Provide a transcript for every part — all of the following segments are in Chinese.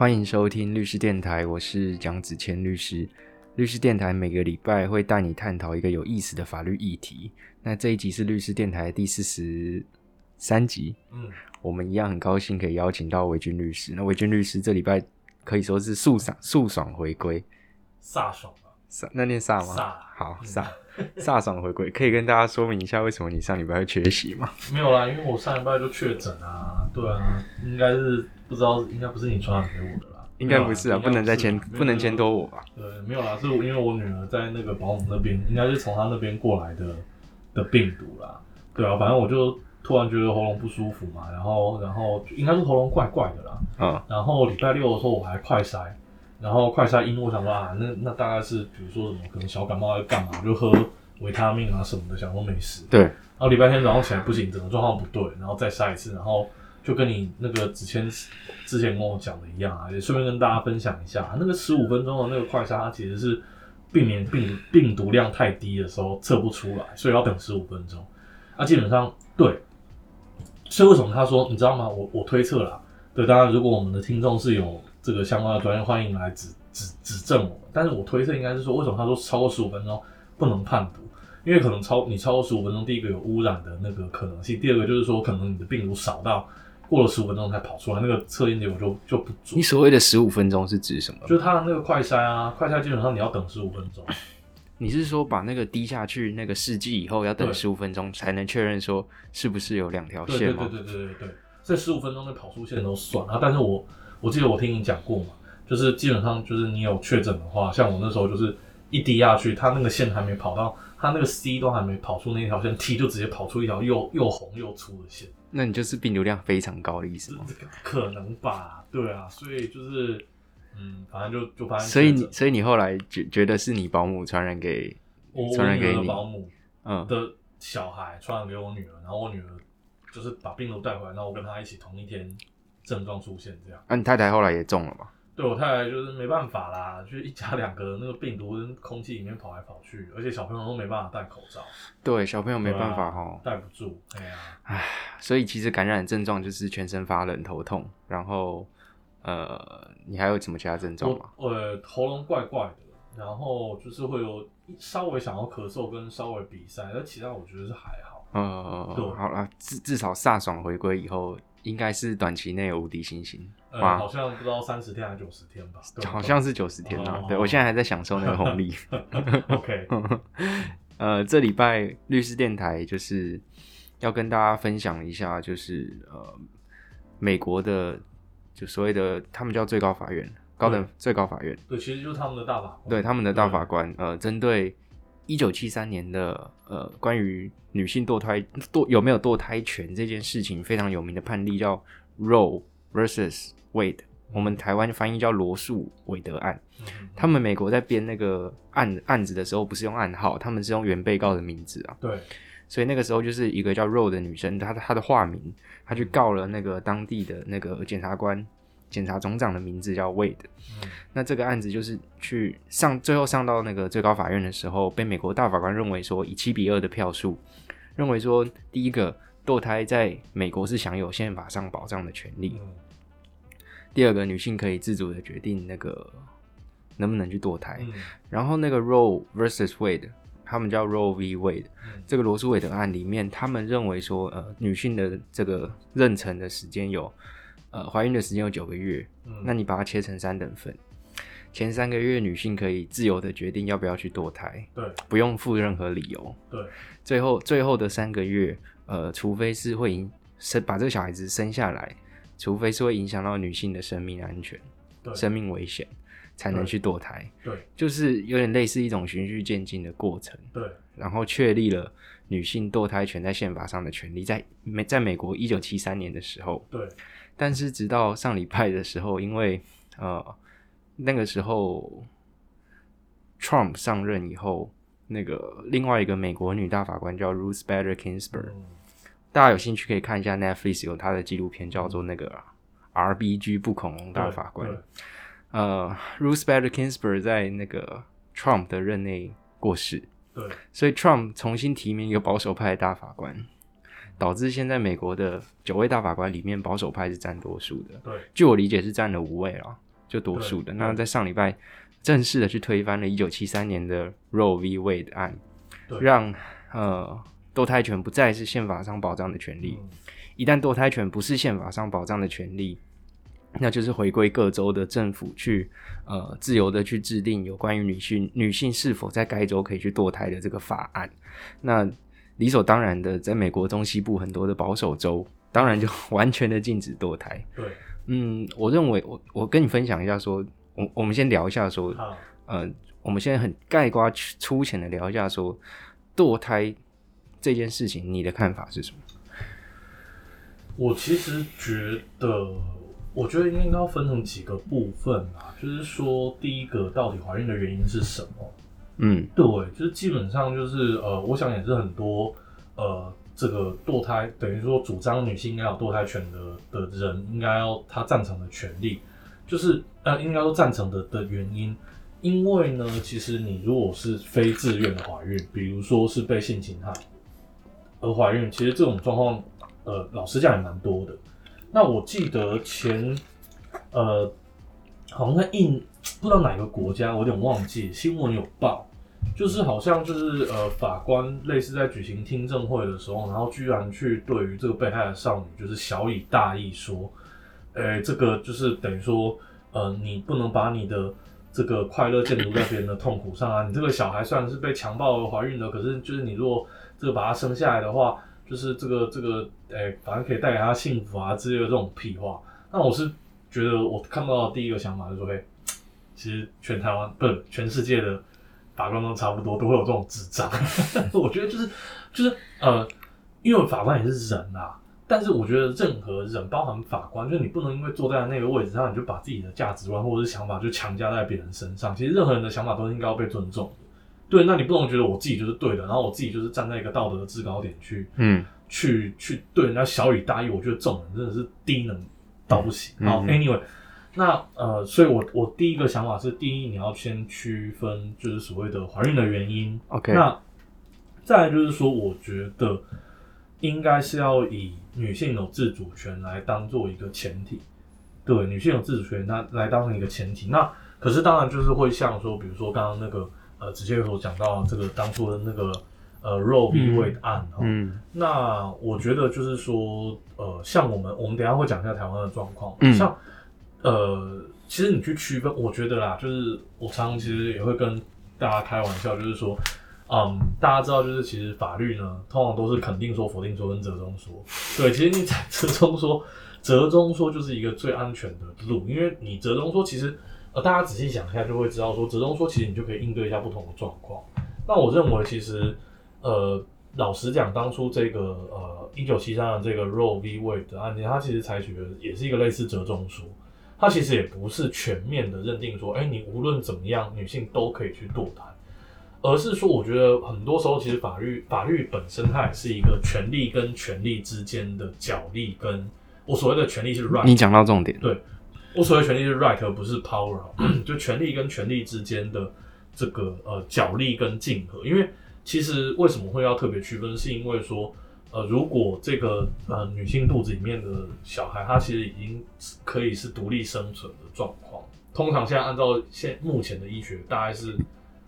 欢迎收听律师电台，我是蒋子谦律师。律师电台每个礼拜会带你探讨一个有意思的法律议题。那这一集是律师电台第四十三集，嗯，我们一样很高兴可以邀请到维军律师。那维军律师这礼拜可以说是速爽速爽回归，飒爽啊，飒那念飒吗？飒好飒飒 爽回归，可以跟大家说明一下为什么你上礼拜会缺席吗？没有啦，因为我上礼拜就确诊啊，对啊，应该是不知道，应该不是你传染给我的啦，应该不是啊，不能再牵不能牵拖我吧？对，没有啦，是因为我女儿在那个保姆那边，应该是从她那边过来的的病毒啦。对啊，反正我就突然觉得喉咙不舒服嘛，然后然后应该是喉咙怪怪的啦。嗯然后礼拜六的时候我还快筛，然后快筛阴，我想说啊，那那大概是比如说什么可能小感冒要干嘛，我就喝维他命啊什么的，想说没事。对，然后礼拜天早上起来不行，整个状况不对，然后再筛一次，然后就跟你那个子谦之前跟我讲的一样啊，也顺便跟大家分享一下，那个十五分钟的那个快筛，它其实是避免病病毒量太低的时候测不出来，所以要等十五分钟。那、基本上对，所以为什么他说你知道吗？我我推测啦，对，当然如果我们的听众是有这个相关的专业，欢迎来指指指正我。但是我推测应该是说，为什么他说超过十五分钟不能判读？因为可能超你超过十五分钟，第一个有污染的那个可能性，第二个就是说可能你的病毒少到过了十五分钟才跑出来，那个测验结果就就不足你。所谓的十五分钟是指什么？就是它的那个快筛啊，快筛基本上你要等十五分钟。你是说把那个滴下去那个试剂以后要等十五分钟才能确认说是不是有两条对对线吗？对对对对对，这十五分钟的跑出线都算啊。但是我我记得我听你讲过嘛，就是基本上就是你有确诊的话，像我那时候就是一滴下去，它那个线还没跑到，它那个 C 都还没跑出那条线，T 就直接跑出一条又又红又粗的线。那你就是病毒量非常高的意思吗？可能吧，对啊，所以就是，嗯，反正就就反正所以你所以你后来觉觉得是你保姆传染给传染给你保姆嗯的小孩传染给我女儿，然后我女儿就是把病毒带回来，然后我跟她一起同一天症状出现这样。啊，你太太后来也中了吗？对我太太就是没办法啦，就是一家两个那个病毒跟空气里面跑来跑去，而且小朋友都没办法戴口罩，对，小朋友没办法哈。戴不住。哎呀，所以其实感染的症状就是全身发冷、头痛，然后呃，你还有什么其他症状吗？呃喉咙怪怪的，然后就是会有稍微想要咳嗽跟稍微鼻塞，但其他我觉得是还好。呃对，好了，至至少飒爽回归以后，应该是短期内有无敌星星。呃，哇好像不知道三十天还是九十天吧？对好像是九十天啊哦，对我现在还在享受那个红利。OK，呃，这礼拜律师电台就是要跟大家分享一下，就是呃，美国的就所谓的他们叫最高法院，高等最高法院，对，其实就是他们的大法官。对他们的大法官，呃，针对一九七三年的呃关于女性堕胎 堕有没有堕胎权这件事情非常有名的判例，叫 Roe versus Wade，我们台湾翻译叫罗素韦德案。他们美国在编那个案案子的时候，不是用暗号，他们是用原被告的名字啊。对，所以那个时候就是一个叫 Roe 的女生，她她的化名，她去告了那个当地的那个检察官、检察总长的名字叫 Wade。嗯。那这个案子就是去上，最后上到那个最高法院的时候，被美国大法官认为说，以七比二的票数，认为说，第一个堕胎在美国是享有宪法上保障的权利，嗯。第二个女性可以自主的决定那个能不能去堕胎。嗯。然后那个 Roe versus Wade，他们叫 Roe v. Wade，嗯。这个罗素韦德案里面，他们认为说，呃，女性的这个妊娠的时间有，呃，怀孕的时间有九个月，嗯，那你把它切成三等份，前三个月女性可以自由的决定要不要去堕胎，对不用付任何理由。对，最后最后的三个月，呃，除非是会影生把这个小孩子生下来，除非是会影响到女性的生命安全、对生命危险，才能去堕胎。对就是有点类似一种循序渐进的过程，对，然后确立了女性堕胎权在宪法上的权利，在美在美国一九七三年的时候，对，但是直到上礼拜的时候，因为呃那个时候 Trump 上任以后，那个另外一个美国女大法官叫 Ruth Bader Ginsburg，、嗯。大家有兴趣可以看一下 Netflix 有她的纪录片，叫做那个 RBG 不恐龙大法官。呃，Ruth Bader Ginsburg 在那个 Trump 的任内过世，对。所以 Trump 重新提名一个保守派的大法官，导致现在美国的九位大法官里面保守派是占多数的。对，据我理解是占了五位啊。就多数的。那在上礼拜正式的去推翻了一九七三年的 Roe v. Wade 案，对让呃堕胎权不再是宪法上保障的权利。嗯一旦堕胎权不是宪法上保障的权利，那就是回归各州的政府去呃自由的去制定有关于女性女性是否在该州可以去堕胎的这个法案。那理所当然的，在美国中西部很多的保守州，当然就 完全的禁止堕胎。对，嗯，我认为我我跟你分享一下说，我我们先聊一下说，好，呃，我们现在很概括粗浅的聊一下说，堕胎这件事情，你的看法是什么？我其实觉得，我觉得应该要分成几个部分啊，就是说，第一个到底怀孕的原因是什么？嗯对，就是基本上就是呃，我想也是很多呃，这个堕胎等于说主张女性应该有堕胎权的的人，应该要他赞成的权利，就是呃，应该说赞成的的原因。因为呢，其实你如果是非自愿的怀孕，比如说是被性侵害而怀孕，其实这种状况，呃，老实讲也蛮多的。那我记得前，呃，好像在印不知道哪个国家，我有点忘记，新闻有报，就是好像就是呃法官类似在举行听证会的时候，然后居然去对于这个被害的少女就是小以大义说，呃，这个就是等于说，呃，你不能把你的这个快乐建筑在别人的痛苦上啊！你这个小孩虽然是被强暴而怀孕的，可是就是你如果这个把他生下来的话，就是这个这个，诶、反正可以带给他幸福啊之类的这种屁话。那我是觉得我看到的第一个想法就是说，嘿，其实全台湾不是全世界的法官都差不多，都会有这种智障。我觉得就是就是呃，因为法官也是人啊，但是我觉得任何人，包含法官，就是你不能因为坐在那个位置上，你就把自己的价值观或者是想法就强加在别人身上。其实任何人的想法都应该要被尊重的。对，那你不能觉得我自己就是对的，然后我自己就是站在一个道德的制高点去嗯去去对人家小以大义。我觉得这种人真的是低能到不行。好嗯，anyway，那呃，所以我我第一个想法是，第一你要先区分就是所谓的怀孕的原因。，OK，那再来就是说，我觉得应该是要以女性有自主权来当做一个前提，对，女性有自主权，那来当成一个前提。那可是当然就是会像说，比如说刚刚那个呃，直接所讲到这个当初的那个呃 Roe v. 嗯 Wade 案哦，嗯那我觉得就是说，呃，像我们我们等一下会讲一下台湾的状况，嗯像呃，其实你去区分，我觉得啦，就是我常常其实也会跟大家开玩笑，就是说，嗯，大家知道，就是其实法律呢，通常都是肯定说、否定说跟折中说。对，其实你在折中说，折中说就是一个最安全的路，因为你折中说，其实呃，大家仔细想一下就会知道说，折中说其实你就可以应对一下不同的状况。那我认为其实呃，老实讲，当初这个呃一九七三的这个 Roe v. Wade 案件，它其实采取的也是一个类似折中说。它其实也不是全面的认定说，哎、你无论怎么样，女性都可以去堕胎，而是说，我觉得很多时候其实法律法律本身它也是一个权利跟权利之间的角力，跟我所谓的权利是 right，你讲到重点，对我所谓权利是 right，而不是 power，哦 就权利跟权利之间的这个呃角力跟竞合。因为其实为什么会要特别区分，是因为说呃，如果这个呃女性肚子里面的小孩，她其实已经可以是独立生存的状况。通常现在按照现目前的医学，大概是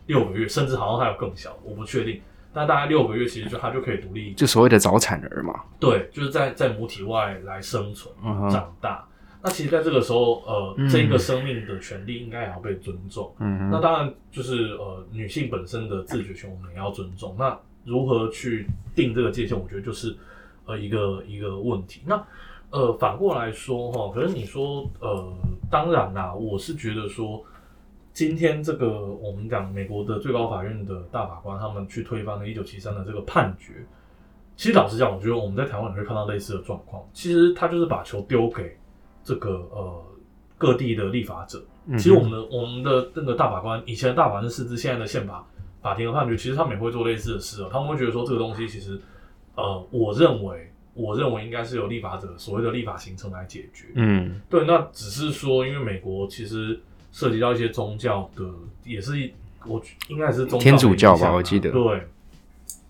六个月，甚至好像还有更小，我不确定。但大概六个月，其实就她就可以独立就所谓的早产儿嘛，对，就是在在母体外来生存、嗯长大。那其实，在这个时候，呃，嗯这个生命的权利应该也要被尊重。嗯，那当然，就是呃，女性本身的自觉权，我们也要尊重。那如何去定这个界限，我觉得就是呃一个一个问题。那呃反过来说哈，可是你说呃，当然啦，我是觉得说，今天这个我们讲美国的最高法院的大法官他们去推翻了一九七三的这个判决，其实老实讲，我觉得我们在台湾也会看到类似的状况。其实他就是把球丢给这个呃各地的立法者。其实我们的我们的那个大法官，以前的大法官是自现在的宪法法庭的判决，其实他们也会做类似的事哦。他们会觉得说这个东西其实，呃，我认为我认为应该是由立法者所谓的立法形成来解决。嗯对，那只是说，因为美国其实涉及到一些宗教的，也是一我应该也是宗教的天主教吧我记得对，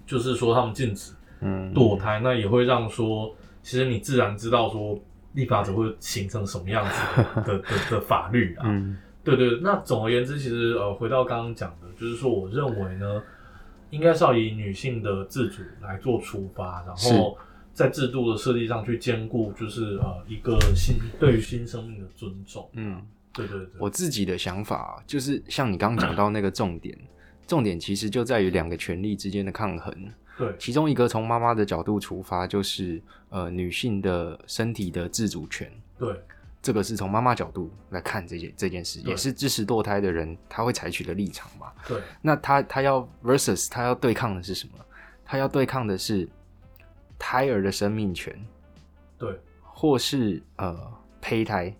就是说他们禁止嗯，堕胎，那也会让说，其实你自然知道说，立法者会形成什么样子的 的的的法律啊？嗯对对，那总而言之，其实呃，回到刚刚讲的，就是说，我认为呢，应该是要以女性的自主来做出发，然后在制度的设计上去兼顾，就是呃一个新对于新生命的尊重。嗯，对对对，我自己的想法就是像你刚刚讲到那个重点，重点其实就在于两个权利之间的抗衡。对其中一个从妈妈的角度出发，就是呃女性的身体的自主权，对这个是从妈妈角度来看这件这件事，也是支持堕胎的人他会采取的立场嘛。对。那他他要 versus 他要对抗的是什么？他要对抗的是胎儿的生命权，对。或是呃胚胎，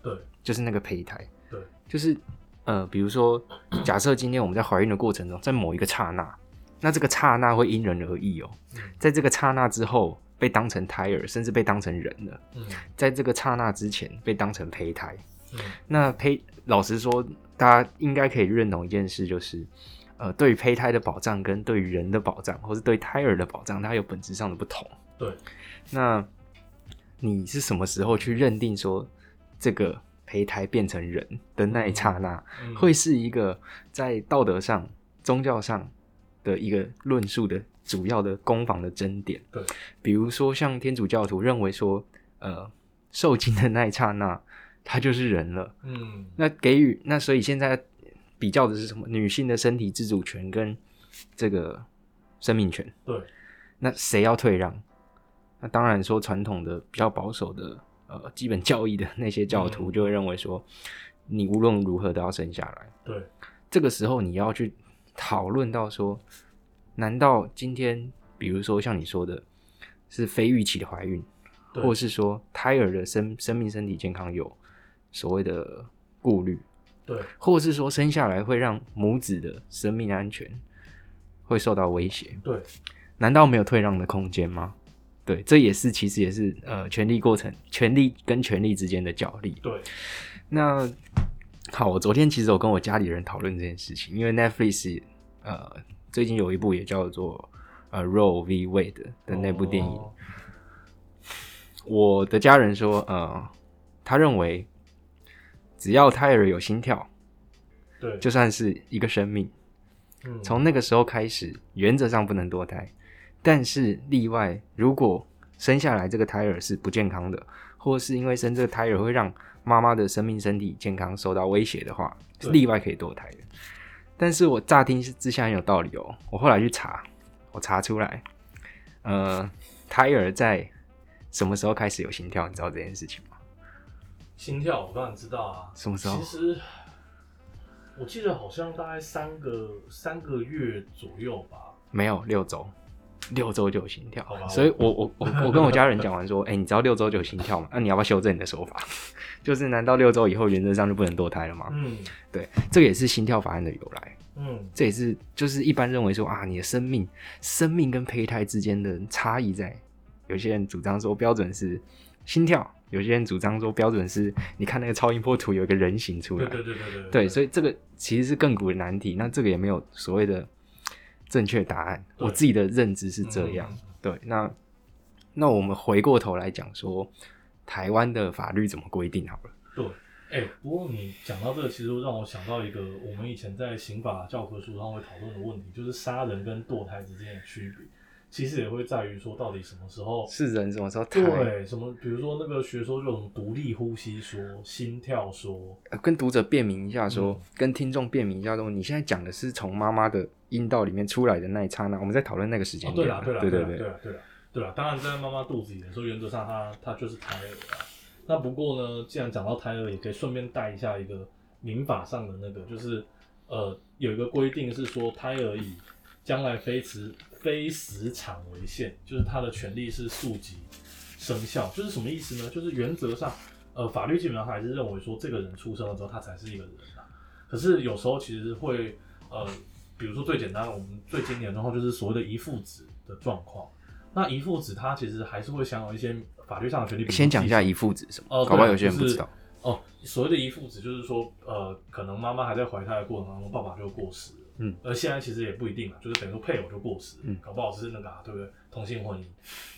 对。就是那个胚胎，对。就是呃，比如说，假设今天我们在怀孕的过程中，在某一个刹那，那这个刹那会因人而异哦，嗯。在这个刹那之后被当成胎儿，甚至被当成人了，嗯。在这个刹那之前被当成胚胎。嗯。那胚，老实说，大家应该可以认同一件事，就是，呃，对于胚胎的保障跟对于人的保障，或是对胎儿的保障，它有本质上的不同。对。那你是什么时候去认定说这个胚胎变成人的那一刹那，嗯。会是一个在道德上、宗教上的一个论述的主要的攻防的争点？对比如说像天主教徒认为说，呃，受精的那一刹那，他就是人了。嗯那给予那所以现在比较的是什么？女性的身体自主权跟这个生命权。对那谁要退让？那当然说传统的比较保守的呃基本教义的那些教徒嗯就会认为说，你无论如何都要生下来。对这个时候你要去讨论到说，难道今天比如说像你说的，是非预期的怀孕，对或是说胎儿的生生命身体健康有所谓的顾虑，对或是说生下来会让母子的生命安全会受到威胁，对难道没有退让的空间吗？对，这也是其实也是呃权力过程，权力跟权力之间的角力。对那好，我昨天其实我跟我家里人讨论这件事情，因为 Netflix 呃最近有一部也叫做呃 Roe v. Wade 的那部电影，哦。我的家人说，呃，他认为只要胎儿有心跳，对，就算是一个生命，嗯。从那个时候开始，原则上不能堕胎，但是例外，如果生下来这个胎儿是不健康的，或是因为生这个胎儿会让妈妈的生命身体健康受到威胁的话，是例外可以堕胎的。但是我乍听之下很有道理哦，我后来去查，我查出来，呃，胎儿在什么时候开始有心跳？你知道这件事情吗？心跳我当然知道啊，什么时候其实我记得好像大概三个三个月左右吧。没有，六周，六周就有心跳。所以我我我 我跟我家人讲完说，哎、你知道六周就有心跳吗？那、你要不要修正你的说法？就是难道六周以后原则上就不能堕胎了吗？嗯对，这个也是心跳法案的由来。嗯，这也是就是一般认为说啊，你的生命生命跟胚胎之间的差异在，有些人主张说标准是心跳，有些人主张说标准是你看那个超音波图有一个人形出来。对对对对对对，所以这个其实是亘古的难题。那这个也没有所谓的正确答案。我自己的认知是这样。对，那那我们回过头来讲说，台湾的法律怎么规定好了？对，哎、不过你讲到这个，其实让我想到一个我们以前在刑法教科书上会讨论的问题，就是杀人跟堕胎之间的区别，其实也会在于说到底什么时候是人什么时候胎？对什么，比如说那个学说就有什么独立呼吸说、心跳说，呃跟读者辨明一下说，嗯跟听众辨明一下说，你现在讲的是从妈妈的阴道里面出来的那一刹那，我们在讨论那个时间哦，对。啦对啦对对对啦对啦对啦当然在妈妈肚子里的时候，原则上她她就是胎儿啊。那不过呢，既然讲到胎儿，也可以顺便带一下一个民法上的那个，就是呃有一个规定是说，胎儿以将来非死非死产为限，就是他的权利是溯及生效，就是什么意思呢？就是原则上，呃，法律基本上还是认为说，这个人出生了之后，他才是一个人啊。可是有时候其实会呃，比如说最简单的，我们最经典的状况就是所谓的遗父子的状况。那遗父子他其实还是会享有一些法律上的权利。先讲一下继遗父子什么，哦搞不好对有些人不知道。就是哦，所谓的遗父子就是说，呃，可能妈妈还在怀胎的过程当中，爸爸就过世了。嗯，而现在其实也不一定啊，就是等于说配偶就过世了，嗯搞不好是那个、啊、对不对？同性婚姻，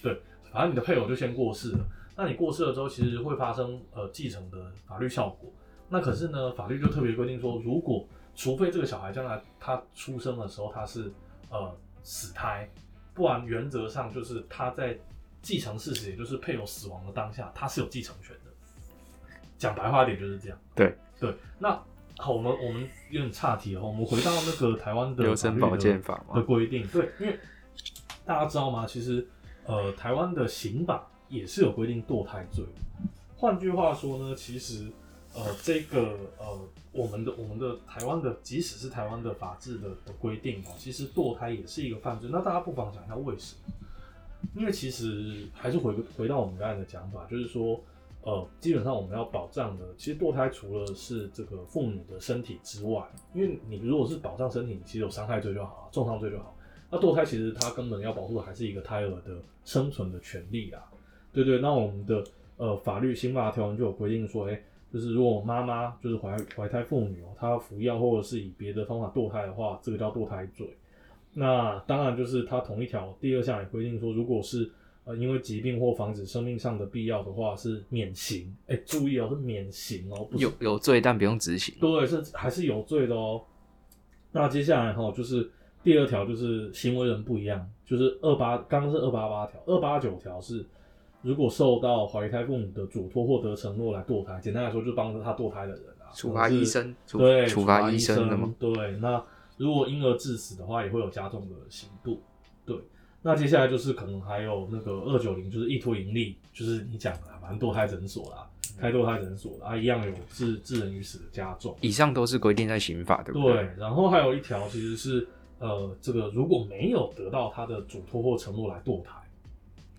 对，反正你的配偶就先过世了。那你过世了之后，其实会发生呃继承的法律效果。那可是呢，法律就特别规定说，如果除非这个小孩将来他出生的时候他是呃死胎，不然原则上就是他在继承事实，也就是配偶死亡的当下，他是有继承权的。讲白话点就是这样。对对，那好，我们我们有点岔题哦，我们回到那个台湾的优生保健法的，规定，对，因为大家知道吗？其实呃，台湾的刑法也是有规定堕胎罪。换句话说呢，其实呃，这个呃，我们的我们的台湾的，即使是台湾的法制的的规定哦，其实堕胎也是一个犯罪。那大家不妨想一下为什么？因为其实还是回回到我们刚才的讲法，就是说。呃，基本上我们要保障的，其实堕胎除了是这个妇女的身体之外，因为你如果是保障身体，你其实有伤害罪就好，重伤罪就好。那堕胎其实它根本要保护的还是一个胎儿的生存的权利啊，对对。那我们的呃法律刑法条文就有规定说，哎，就是如果妈妈就是怀怀胎妇女哦，她服药或者是以别的方法堕胎的话，这个叫堕胎罪。那当然就是它同一条第二项也规定说，如果是呃，因为疾病或防止生命上的必要的话，是免刑。哎，注意哦，是免刑哦，不是有有罪但不用执行。对，是还是有罪的哦。那接下来哈，就是第二条，就是行为人不一样，就是二八，刚刚是二八八条，二八九条是如果受到怀胎妇女的嘱托或得承诺来堕胎，简单来说，就帮着他堕胎的人啊，处罚医生，对，处罚医生的吗？对，那如果婴儿致死的话，也会有加重的刑度，对。那接下来就是可能还有那个二九零，就是意图盈利，就是你讲的，反正堕胎诊所啦，开堕胎诊所啊，一样有致致人于死的加重。以上都是规定在刑法，对不对？对。然后还有一条其实是，呃，这个如果没有得到他的嘱托或承诺来堕胎，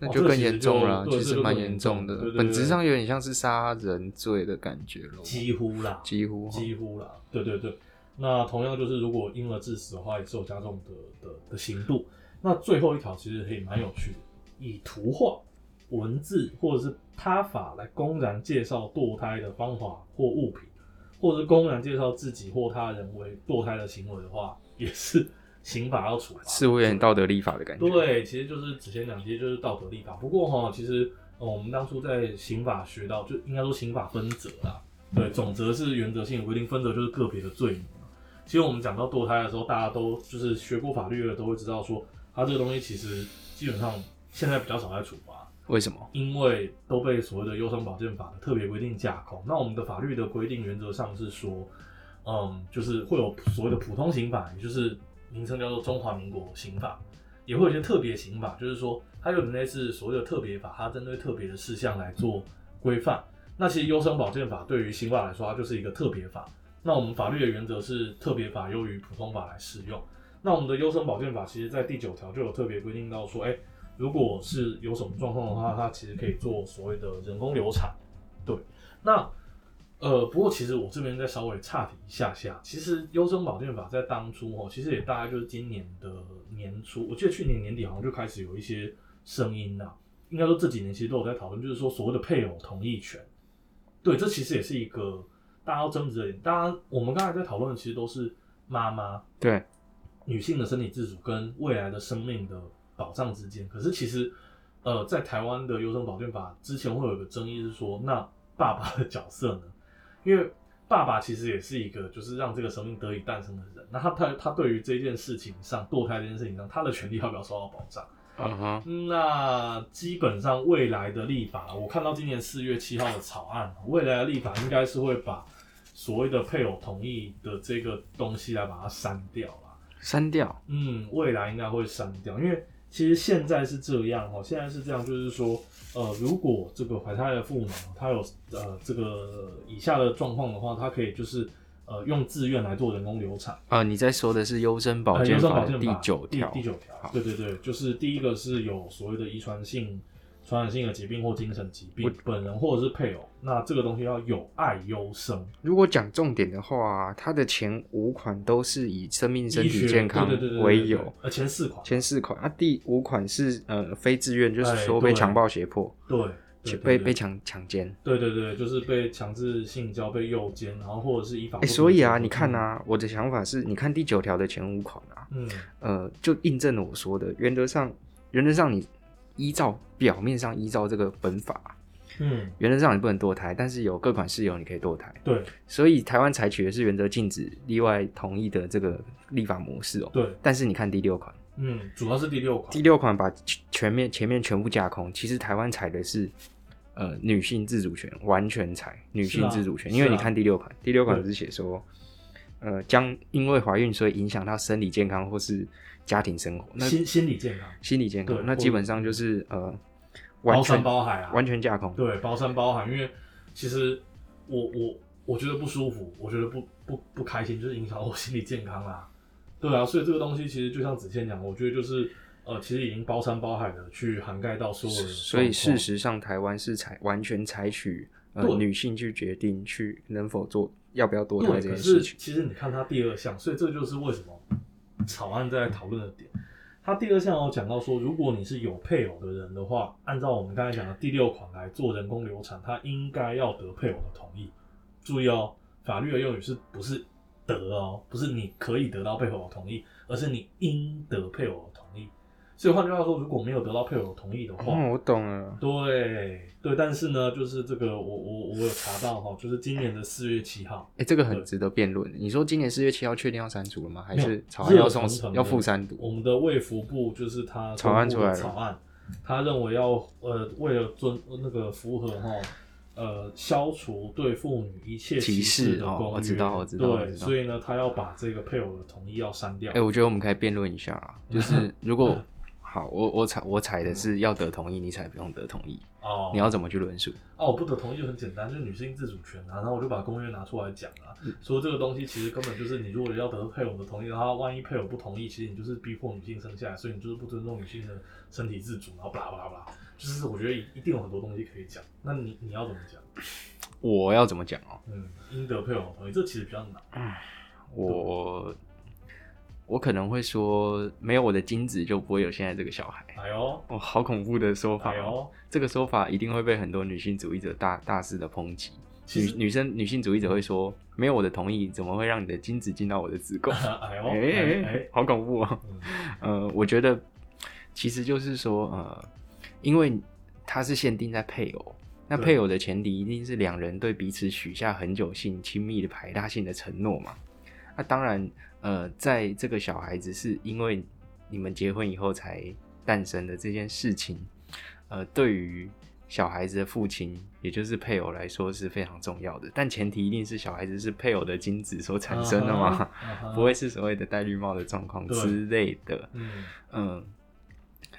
那就更严重了，其实蛮严重的，本质上有点像是杀人罪的感觉咯。几乎啦，几乎，几乎啦，对对对。那同样就是如果婴儿致死的话，也是有加重的的的刑度。那最后一条其实也蛮有趣的，以图画、文字或者是他法来公然介绍堕胎的方法或物品，或者是公然介绍自己或他人为堕胎的行为的话，也是刑法要处罚，似乎有点道德立法的感觉。对，其实就是之前讲，其实就是道德立法。不过哈，其实我们当初在刑法学到，就应该说刑法分则啦。对，总则是原则性的规定，分则就是个别的罪名。其实我们讲到堕胎的时候，大家都就是学过法律的都会知道说。它这个东西其实基本上现在比较少在处罚，为什么？因为都被所谓的优生保健法的特别规定架空。那我们的法律的规定原则上是说，嗯，就是会有所谓的普通刑法，也就是名称叫做中华民国刑法，也会有一些特别刑法，就是说它有点类似所谓的特别法，它针对特别的事项来做规范。那其实优生保健法对于刑法来说，它就是一个特别法。那我们法律的原则是特别法优于普通法来适用。那我们的优生保健法，其实在第九条就有特别规定到说，哎，如果是有什么状况的话，它其实可以做所谓的人工流产。对，那呃，不过其实我这边再稍微岔题一下下，其实优生保健法在当初哦，其实也大概就是今年的年初，我记得去年年底好像就开始有一些声音了，应该说这几年其实都有在讨论，就是说所谓的配偶同意权。对，这其实也是一个大家要争执的点。当然，我们刚才在讨论的其实都是妈妈。对。女性的身体自主跟未来的生命的保障之间，可是其实，呃，在台湾的优生保健法之前会有一个争议是说，那爸爸的角色呢？因为爸爸其实也是一个就是让这个生命得以诞生的人，那他他他对于这件事情上堕胎这件事情上，他的权利要不要受到保障？嗯哼，那基本上未来的立法，我看到今年四月七号的草案，未来的立法应该是会把所谓的配偶同意的这个东西来把它删掉了。删掉，嗯，未来应该会删掉，因为其实现在是这样哦，现在是这样，就是说，呃，如果这个怀胎的父母他有呃这个以下的状况的话，他可以就是呃用自愿来做人工流产啊。你在说的是优生保健法第九条，第九条，对对对，就是第一个是有所谓的遗传性。传染性的疾病或精神疾病，本人或者是配偶，那这个东西要有爱优生。如果讲重点的话，它的前五款都是以生命、身体健康为由，呃，前四款，前四款，啊，第五款是呃非自愿，就是说被强暴胁迫，对，被被强强奸，对对对，就是被强制性交、被诱奸，然后或者是依法。哎，所以啊，你看啊，我的想法是，你看第九条的前五款啊，嗯，呃，就印证了我说的，原则上，原则上你。依照表面上依照这个本法，嗯，原则上你不能堕胎，但是有各款事由你可以堕胎。对。所以台湾采取的是原则禁止、例外同意的这个立法模式哦。对，但是你看第六款，嗯，主要是第六款。第，六款把全面前面全部架空，其实台湾采的是呃女性自主权，完全采女性自主权，啊因为你看第六款，第六款对。是写说，呃，将因为怀孕所以影响到生理健康或是家庭生活，那心心理健康，心理健康对，那基本上就是呃完包山全包海啊，完全架空。对，包山包海，因为其实我我我觉得不舒服，我觉得不不不开心，就是影响我心理健康啦。对啊，所以这个东西其实就像子谦讲，我觉得就是呃，其实已经包山包海的去涵盖到所有的状况。所以事实上，台湾是采完全采取呃对女性去决定去能否做要不要堕胎对，这可是件事情。其实你看他第二项，所以这就是为什么草案在讨论的点。他第二项有讲到说，如果你是有配偶的人的话，按照我们刚才讲的第六款来做人工流产，他应该要得配偶的同意。注意哦，法律的用语是不是得哦，不是你可以得到配偶的同意，而是你应得配偶的。所以换句话说，如果没有得到配偶同意的话，嗯，我懂了。对对，但是呢，就是这个我我我有查到哈，就是今年的四月七号，哎、这个很值得辩论。你说今年四月七号确定要删除了吗？还是草案要送要复删读？我们的卫福部就是他草案出来了草案，他认为要呃为了遵那个符合哈呃消除对妇女一切歧视的公约，我知道我知道对，所以呢，他要把这个配偶的同意要删掉。哎、我觉得我们可以辩论一下啊，就是 如果好，我我采我采的是要得同意，你采不用得同意，哦，你要怎么去论述？哦，我不得同意就很简单，就是女性自主权啊，然后我就把公约拿出来讲啊，说这个东西其实根本就是你如果要得配偶的同意的话，万一配偶不同意，其实你就是逼迫女性生下来，所以你就是不尊重女性的身体自主，然后巴拉巴拉巴拉，就是我觉得一定有很多东西可以讲，那你你要怎么讲？我要怎么讲哦？嗯，应得配偶同意，这其实比较难。我我可能会说，没有我的精子就不会有现在这个小孩。哎呦，哦，好恐怖的说法、哦！哎呦，这个说法一定会被很多女性主义者大大肆的抨击。女女生女性主义者会说，没有我的同意，怎么会让你的精子进到我的子宫？哎呦，哎、哎哎，好恐怖哦！嗯 呃，我觉得其实就是说，呃，因为它是限定在配偶，那配偶的前提一定是两人对彼此许下很久性、亲密的排他性的承诺嘛。那当然，呃，在这个小孩子是因为你们结婚以后才诞生的这件事情，呃，对于小孩子的父亲，也就是配偶来说是非常重要的。但前提一定是小孩子是配偶的精子所产生的嘛，不会是所谓的戴绿帽的状况之类的。嗯，嗯，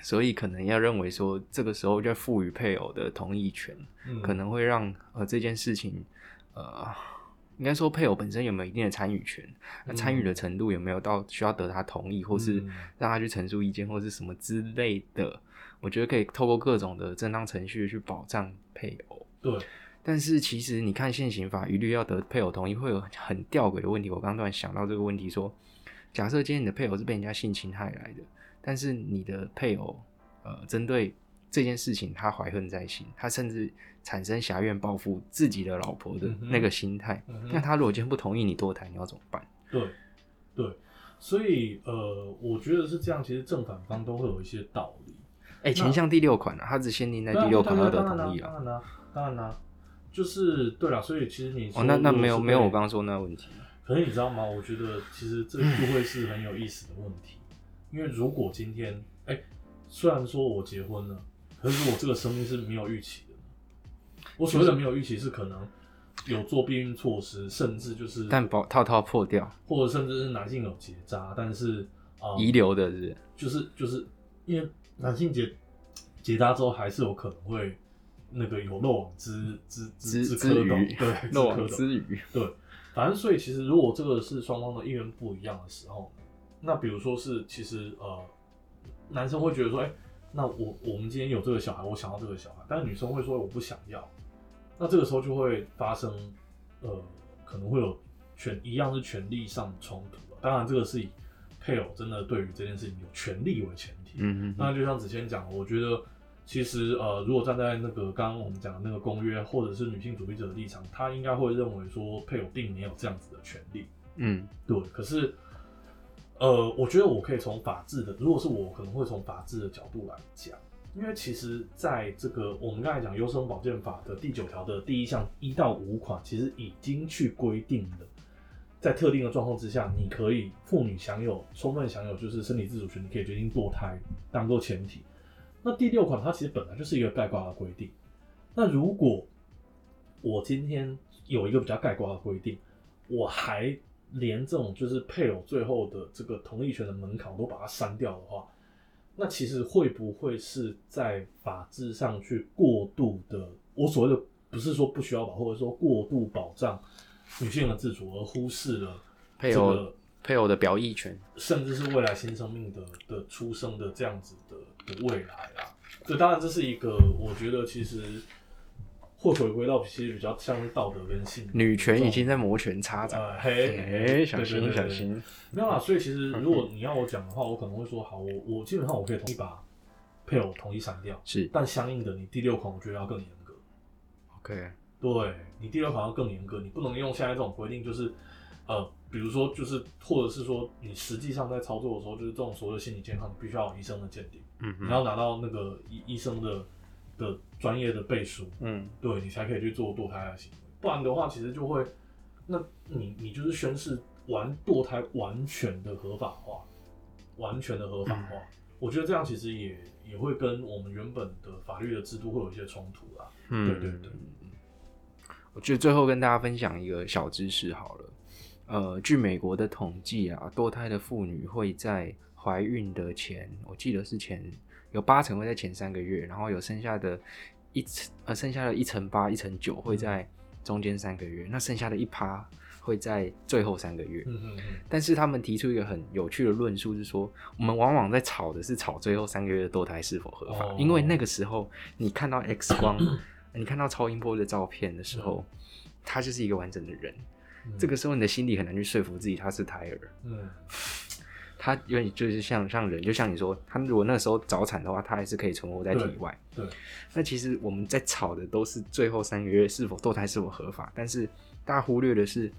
所以可能要认为说，这个时候就赋予配偶的同意权，嗯可能会让呃这件事情，呃，应该说配偶本身有没有一定的参与权，那参与的程度有没有到需要得他同意，或是嗯让他去陈述意见，或是什么之类的，我觉得可以透过各种的正当程序去保障配偶。对，但是其实你看现行法一律要得配偶同意，会有很吊诡的问题。我刚刚突然想到这个问题说假设今天你的配偶是被人家性侵害来的，但是你的配偶呃针对这件事情他怀恨在心，他甚至产生侠怨报复自己的老婆的那个心态，那他如果今天不同意你堕胎，你要怎么办？对，对，所以呃，我觉得是这样，其实正反方都会有一些道理。哎、前项第六款啊，他只限定在第六款要得同意啊。啦当然啦，当然啦，就是对了，所以其实你哦，那那没有没有我刚刚说那个问题。可是你知道吗？我觉得其实这就会是很有意思的问题，因为如果今天，哎、虽然说我结婚了，可是我这个生命是没有预期的呢。我所谓的没有预期是可能有做避孕措施，甚至就是，但保套套破掉，或者甚至是男性有结扎，但是啊，遗留的是就是就是因为男性结结扎之后还是有可能会那个有漏网之之之之鱼对，漏网之鱼。对，反正所以其实如果这个是双方的意愿不一样的时候，那比如说是其实呃，男生会觉得说，哎、那我我们今天有这个小孩，我想要这个小孩，但是女生会说我不想要，那这个时候就会发生呃，可能会有权一样是权利上的冲突了。当然这个是以配偶真的对于这件事情有权利为前提，嗯嗯那就像子谦讲，我觉得其实呃，如果站在那个刚刚我们讲的那个公约，或者是女性主义者的立场，他应该会认为说配偶并没有这样子的权利。嗯对，可是呃，我觉得我可以从法治的，如果是我，可能会从法治的角度来讲，因为其实在这个我们刚才讲优生保健法的第九条的第一项一到五款，其实已经去规定了，在特定的状况之下，你可以妇女享有充分享有就是身体自主权，你可以决定堕胎当做前提。那第六款它其实本来就是一个概括的规定。那如果我今天有一个比较概括的规定，我还连这种就是配偶最后的这个同意权的门槛我都把它删掉的话，那其实会不会是在法制上去过度的？我所谓的不是说不需要保，或者说过度保障女性的自主，而忽视了配偶这个配偶的表意权，甚至是未来新生命的的出生的这样子的的未来啊。这当然这是一个，我觉得其实会回归到其实比较像是道德跟性女权已经在摩拳擦掌。呃嘿，哎，小心小心。没有啦，所以其实如果你要我讲的话，我可能会说，好，我我基本上我可以同意把配偶同意删掉，是但相应的，你第六款我觉得要更严格。OK，对你第六款要更严格，你不能用现在这种规定，就是呃，比如说就是或者是说你实际上在操作的时候，就是这种所谓的心理健康，你必须要有医生的鉴定，嗯哼，你要拿到那个医医生的的专业的背书，嗯，对你才可以去做堕胎的行为，不然的话，其实就会，那你你就是宣誓完堕胎完全的合法化，完全的合法化。我觉得这样其实也也会跟我们原本的法律的制度会有一些冲突啦。嗯对对对，我觉得最后跟大家分享一个小知识好了。呃，据美国的统计啊，堕胎的妇女会在怀孕的前，我记得是前有八成会在前三个月，然后有剩下的一成呃剩下的一成八、一成九会在中间三个月，那剩下的一趴会在最后三个月。嗯嗯嗯，但是他们提出一个很有趣的论述，是说我们往往在吵的是吵最后三个月的堕胎是否合法，哦因为那个时候你看到 X 光，你看到超音波的照片的时候，他就是一个完整的人。嗯这个时候你的心里很难去说服自己他是胎儿，嗯他因为就是像像人，就像你说，他如果那时候早产的话，他还是可以存活在体外。对，那其实我们在吵的都是最后三个月是否堕胎是否合法，但是大家忽略的是，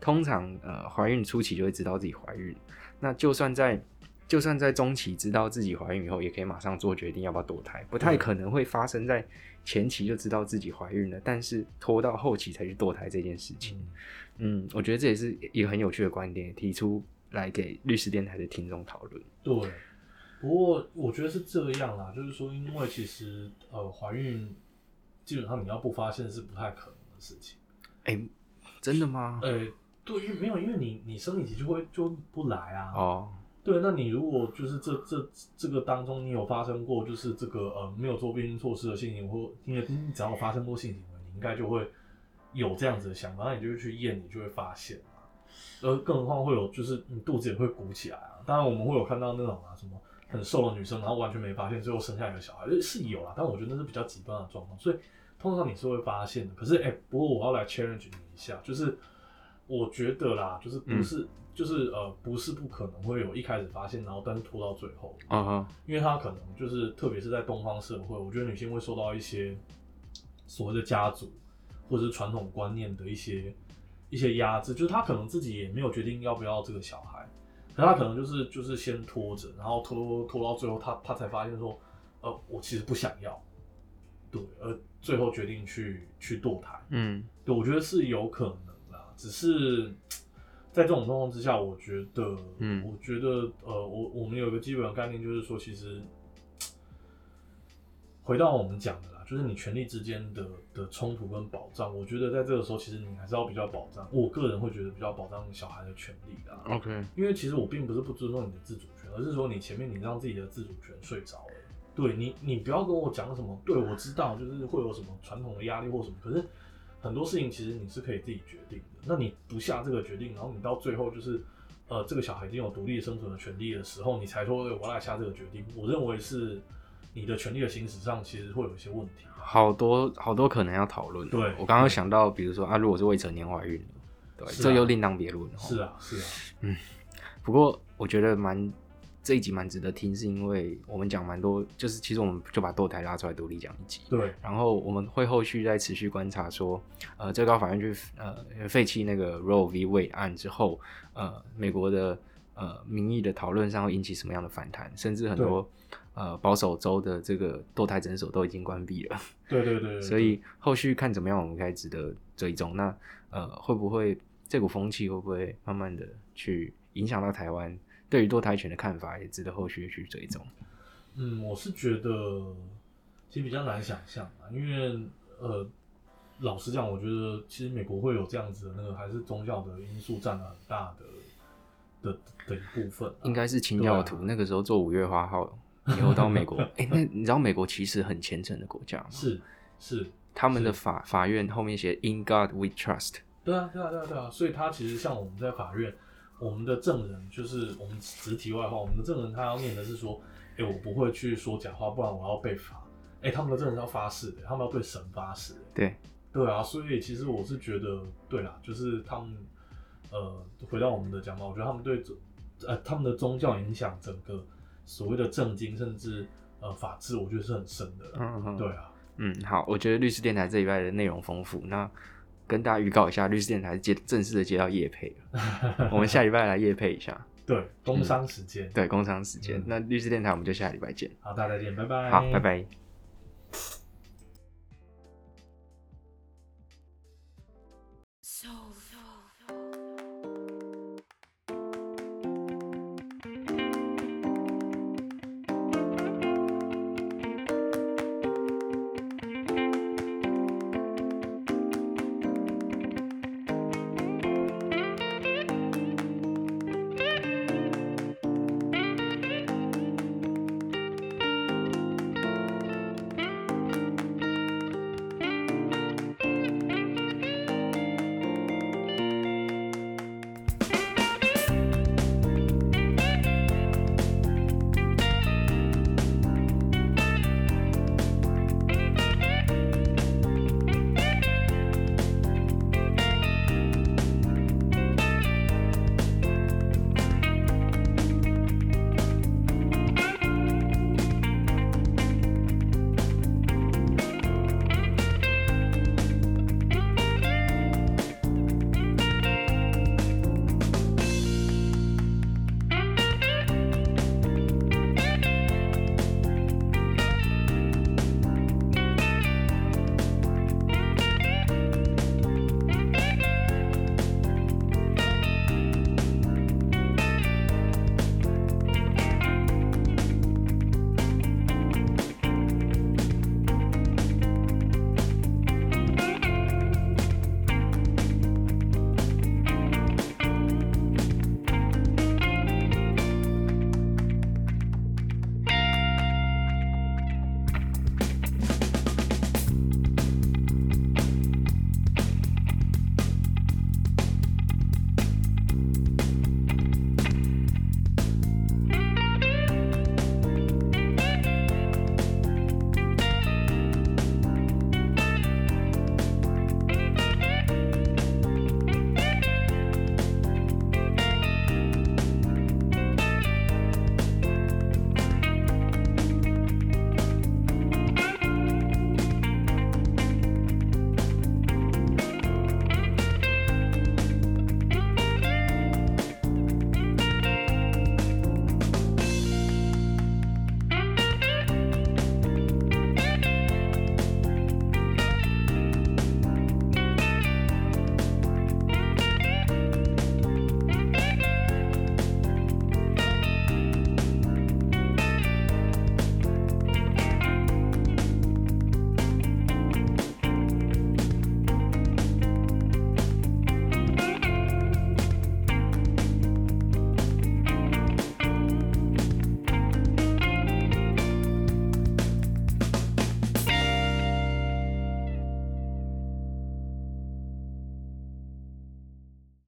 通常呃怀孕初期就会知道自己怀孕，那就算在就算在中期知道自己怀孕以后，也可以马上做决定要不要堕胎，不太可能会发生在前期就知道自己怀孕了，但是拖到后期才去堕胎这件事情。嗯嗯，我觉得这也是一个很有趣的观点，提出来给律师电台的听众讨论。对。不过我觉得是这样啦，就是说，因为其实呃怀孕基本上你要不发现是不太可能的事情。哎、真的吗？呃，对，因为没有，因为你你生理期就会就不来啊。哦，对，那你如果就是这这这个当中，你有发生过就是这个呃没有做避孕措施的性行为，或因为你只要有发生过性行为，你应该就会有这样子的想法，那你就会去验，你就会发现嘛。而更何况会有就是你肚子也会鼓起来啊。当然我们会有看到那种啊什么很瘦的女生，然后完全没发现，最后生下一个小孩，呃是有啊，但我觉得那是比较极端的状况，所以通常你是会发现的。可是哎、不过我要来 challenge 你一下，就是我觉得啦，就是不是、就是呃不是不可能会有一开始发现，然后但是拖到最后，嗯哼，因为他可能就是特别是在东方社会，我觉得女性会受到一些所谓的家族或者是传统观念的一些一些压制，就是他可能自己也没有决定要不要这个小孩，可他可能就是就是先拖着，然后拖拖到最后他他才发现说，呃，我其实不想要，对，而最后决定去去堕胎，嗯。对，我觉得是有可能啦，只是在这种状况之下，我觉得，嗯。我觉得，呃，我我们有一个基本的概念，就是说，其实回到我们讲的啦，就是你权利之间的的冲突跟保障，我觉得在这个时候，其实你还是要比较保障，我个人会觉得比较保障小孩的权利啦。，OK，因为其实我并不是不尊重你的自主权，而是说你前面你让自己的自主权睡着了。对你，你不要跟我讲什么，对我知道就是会有什么传统的压力或什么，可是很多事情其实你是可以自己决定的。那你不下这个决定，然后你到最后就是，呃，这个小孩已经有独立生存的权利的时候，你才说呃我要来下这个决定，我认为是你的权利的行使上其实会有一些问题。好多好多可能要讨论。对我刚刚想到，比如说啊，如果是未成年怀孕的，对，啊这又另当别论。哦是啊，是啊，嗯不过我觉得蛮这一集蛮值得听，是因为我们讲蛮多，就是其实我们就把堕胎拉出来独立讲一集。对，然后我们会后续再持续观察说，呃，最高法院去呃废弃那个 Roe v. Wade 案之后，呃，美国的呃民意的讨论上会引起什么样的反弹，甚至很多呃保守州的这个堕胎诊所都已经关闭了，对对对对，所以后续看怎么样，我们该值得追踪。那呃会不会这股风气会不会慢慢的去影响到台湾对于堕胎权的看法，也值得后续去追踪。嗯，我是觉得其实比较难想象啊，因为呃，老实讲，我觉得其实美国会有这样子的那个，还是宗教的因素占了很大的的的一部分啊、应该是清教徒、啊那个时候做五月花号以后到美国，哎、那你知道美国其实很虔诚的国家吗？是是，他们的法法院后面写 “In God We Trust”，对啊对啊对啊对啊，所以他其实像我们在法院，我们的证人就是我们只题外话，我们的证人他要念的是说，哎、我不会去说假话，不然我要被罚。哎、他们的证人要发誓的，他们要对神发誓。对，对啊，所以其实我是觉得，对啦，就是他们，呃，回到我们的讲法，我觉得他们对宗，呃，他们的宗教影响整个所谓的正经，甚至呃法治，我觉得是很深的啦。嗯嗯对啊，嗯，好，我觉得律师电台这礼拜的内容丰富，那跟大家预告一下，律师电台接正式的接到夜配了，我们下礼拜来夜配一下，对，工商时间。对，工商时间，嗯那律师电台我们就下礼拜见，好，大家再见，拜拜。好，拜。拜。